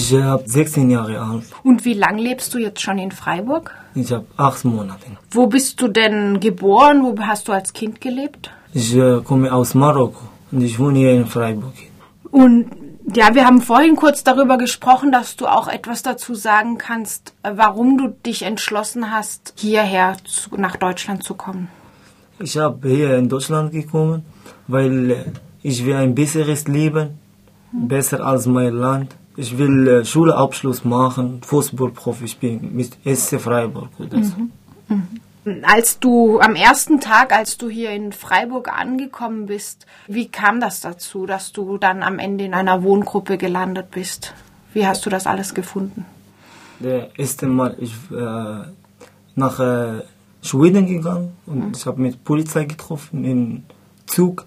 Ich habe 16 Jahre alt. Und wie lange lebst du jetzt schon in Freiburg? Ich habe acht Monate. Wo bist du denn geboren? Wo hast du als Kind gelebt? Ich äh, komme aus Marokko und ich wohne hier in Freiburg. Und ja, wir haben vorhin kurz darüber gesprochen, dass du auch etwas dazu sagen kannst, äh, warum du dich entschlossen hast, hierher zu, nach Deutschland zu kommen. Ich habe hier in Deutschland gekommen, weil äh, ich will ein besseres Leben, besser als mein Land. Ich will äh, Schulabschluss machen, Fußballprofi spielen mit SC Freiburg. Oder so. Als du am ersten Tag, als du hier in Freiburg angekommen bist, wie kam das dazu, dass du dann am Ende in einer Wohngruppe gelandet bist? Wie hast du das alles gefunden? Der erste Mal ich äh, nach äh, Schweden gegangen und ich habe mit Polizei getroffen im Zug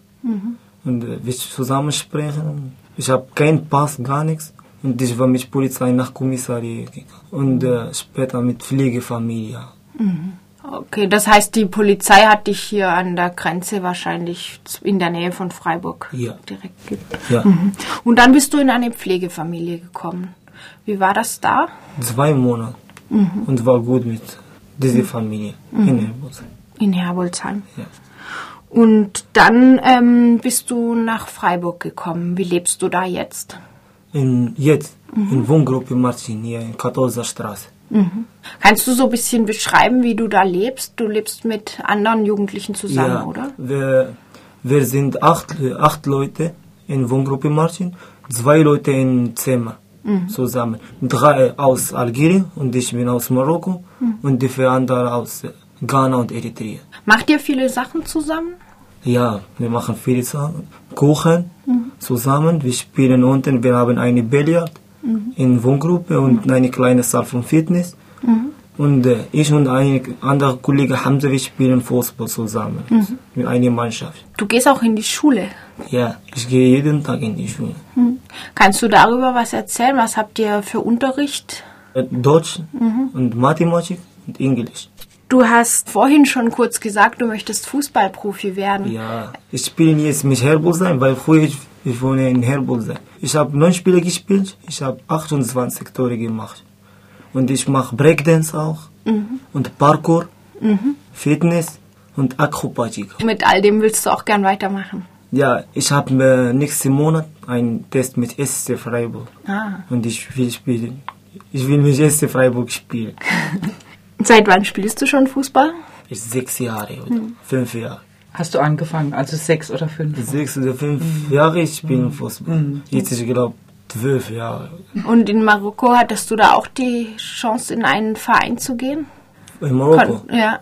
und äh, wir zusammen sprechen. Ich habe keinen Pass, gar nichts. Und ich war mit Polizei nach Kommissariat gegangen. Und äh, später mit Pflegefamilie. Okay, das heißt, die Polizei hat dich hier an der Grenze wahrscheinlich in der Nähe von Freiburg Ja. direkt ge Ja, Und dann bist du in eine Pflegefamilie gekommen. Wie war das da? zwei Monate. Und war gut mit dieser Familie in Elbus. In Herbolzheim. Ja. Und dann ähm, bist du nach Freiburg gekommen. Wie lebst du da jetzt? In, jetzt in Wohngruppe Martin hier in 14. Straße. Kannst du so ein bisschen beschreiben, wie du da lebst? Du lebst mit anderen Jugendlichen zusammen, ja, oder? Wir, wir sind acht, acht Leute in Wohngruppe Martin, zwei Leute im Zimmer zusammen. Drei aus Algerien und ich bin aus Marokko und die vier andere aus Ghana und Eritrea. Macht ihr viele Sachen zusammen? Ja, wir machen viele Sachen. Kochen zusammen, wir spielen unten, wir haben eine Billard in Wohngruppe und eine kleine Saal von Fitness. Und äh, ich und ein anderer Kollege Hamza, wir spielen Fußball zusammen mit einer Mannschaft. Du gehst auch in die Schule. Ja, ich gehe jeden Tag in die Schule. Kannst du darüber was erzählen? Was habt ihr für Unterricht? Äh, Deutsch und Mathematik und Englisch. Du hast vorhin schon kurz gesagt, du möchtest Fußballprofi werden. Ja, ich spiele jetzt mit Herbolzheim, weil früher ich, ich wohne in Herbolzheim. Ich habe neun Spiele gespielt, ich habe 28 Tore gemacht. Und ich mache Breakdance auch und Parkour, Fitness und Akrobatik. Mit all dem willst du auch gern weitermachen. Ja, ich habe äh, nächsten Monat einen Test mit SC Freiburg Ah. und ich will spielen. Ich will mit SC Freiburg spielen. Seit wann spielst du schon Fußball? Ich sechs Jahre oder fünf Jahre. Hast du angefangen, also sechs oder fünf? Sechs oder fünf Jahre ich spiele Fußball. Jetzt ich glaube zwölf Jahre. Und in Marokko hattest du da auch die Chance, in einen Verein zu gehen? In Marokko. Kon- Ja.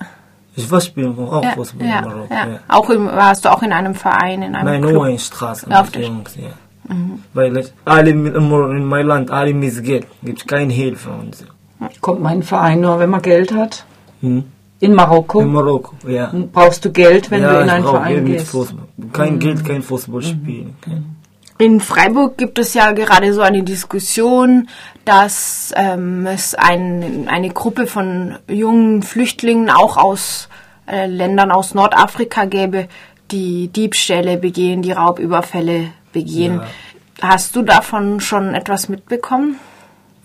Ich war spielen auch Ja, Fußball ja, in Marokko. ja. Ja. Auch im, warst du auch in einem Verein, in einem Nein, Club? nur in Straßen Auf der- Jungs, ja. Weil ich- alle in meinem Land, alle mit Geld. Gibt keine Hilfe und so. Kommt mein Verein nur, wenn man Geld hat? Hm? In Marokko? In Marokko, ja. Brauchst du Geld, wenn ja, du in einen Verein gehst? Fußball. Kein Geld, kein Fußball spielen. Kein- In Freiburg gibt es ja gerade so eine Diskussion, dass ähm, es ein, eine Gruppe von jungen Flüchtlingen auch aus äh, Ländern aus Nordafrika gäbe, die Diebstähle begehen, die Raubüberfälle begehen. Hast du davon schon etwas mitbekommen?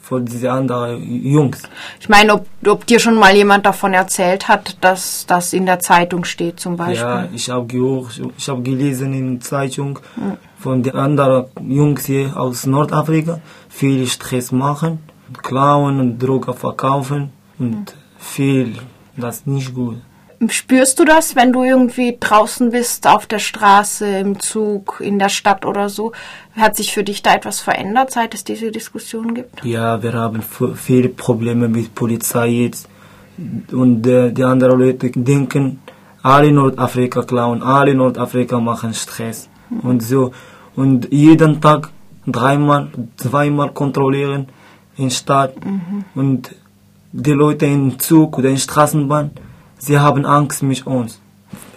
Von diese anderen Jungs. Ich meine, ob, ob dir schon mal jemand davon erzählt hat, dass das in der Zeitung steht zum Beispiel. Ja, ich habe gehört, ich habe gelesen in der Zeitung von den anderen Jungs hier aus Nordafrika, viel Stress machen, klauen und Drogen verkaufen und viel, das ist nicht gut. Spürst du das, wenn du irgendwie draußen bist, auf der Straße, im Zug, in der Stadt oder so? Hat sich für dich da etwas verändert, seit es diese Diskussion gibt? Ja, wir haben viele Probleme mit Polizei jetzt. Und äh, die anderen Leute denken, alle Nordafrika klauen, alle Nordafrika machen Stress. Und so. Und jeden Tag dreimal, zweimal kontrollieren in Stadt. Und die Leute im Zug oder in Straßenbahn, sie haben Angst mit uns.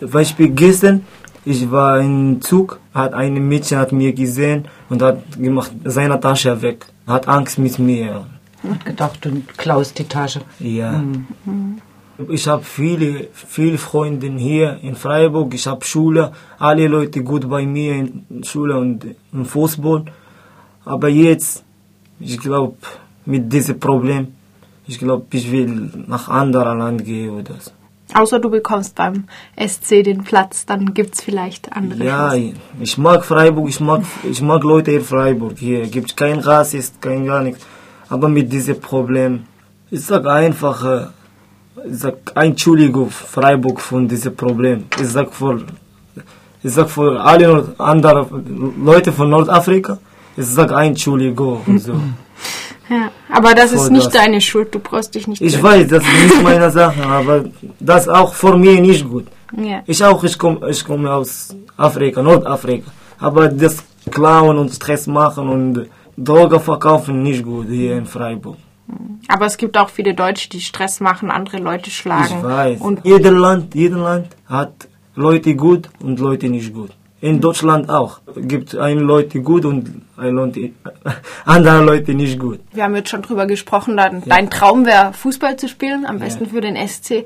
Beispiel gestern, ich war im Zug, hat ein Mädchen hat mir gesehen und hat gemacht seine Tasche weg, hat Angst mit mir. Hat gedacht, du klaust die Tasche. Ja. Ich habe viele, viele Freunde hier in Freiburg. Ich habe Schule, alle Leute gut bei mir in Schule und im Fußball. Aber jetzt, Ich glaube, mit diesem Problem, ich glaube, ich will nach anderer Land gehen oder so. Außer du bekommst beim SC den Platz, dann gibt es vielleicht andere Ja, Chancen. ich mag Freiburg, ich mag, ich mag Leute in Freiburg. Hier gibt kein Rassist, kein gar nichts. Aber mit diesem Problem, ich sag einfach, äh, ich sag Entschuldigung Freiburg von diesem Problem. Ich sag für, ich sag für alle anderen Leute von Nordafrika, ich sag Entschuldigung und so. Ja, aber das ist nicht das. deine Schuld, du brauchst dich nicht Ich für- weiß, das ist nicht meine Sache, aber das auch für mich nicht gut. Ja. Ich auch, ich komme ich komm aus Afrika, Nordafrika. Aber das Klauen und Stress machen und Drogen verkaufen nicht gut hier in Freiburg. Aber es gibt auch viele Deutsche, die Stress machen, andere Leute schlagen. Ich weiß. Und Jeder Land, jeder Land hat Leute gut und Leute nicht gut. In Deutschland auch. Gibt ein Leute gut und ein Leute, andere Leute nicht gut. wir haben jetzt schon drüber gesprochen, dein, dein Traum wäre, Fußball zu spielen, am besten für den SC.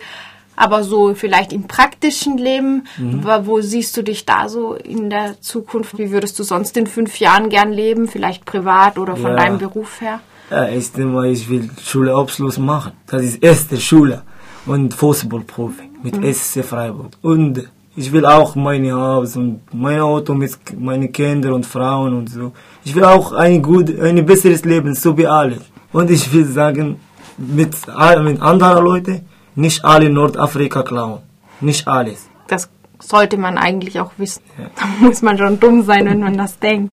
Aber so vielleicht im praktischen Leben, Mhm. wo siehst du dich da so in der Zukunft? Wie würdest du sonst in fünf Jahren gern leben? Vielleicht privat oder von Ja. deinem Beruf her? Ja, erst einmal, ich will Schulabschluss machen. Das ist erste Schule und Fußballprofi mit SC Freiburg. Und ich will auch mein Haus und mein Auto mit meinen Kindern und Frauen und so. Ich will auch ein gut, ein besseres Leben, so wie alle. Und ich will sagen, mit, mit anderen Leuten, nicht alle Nordafrika klauen. Nicht alles. Das sollte man eigentlich auch wissen. Da muss man schon dumm sein, wenn man das denkt.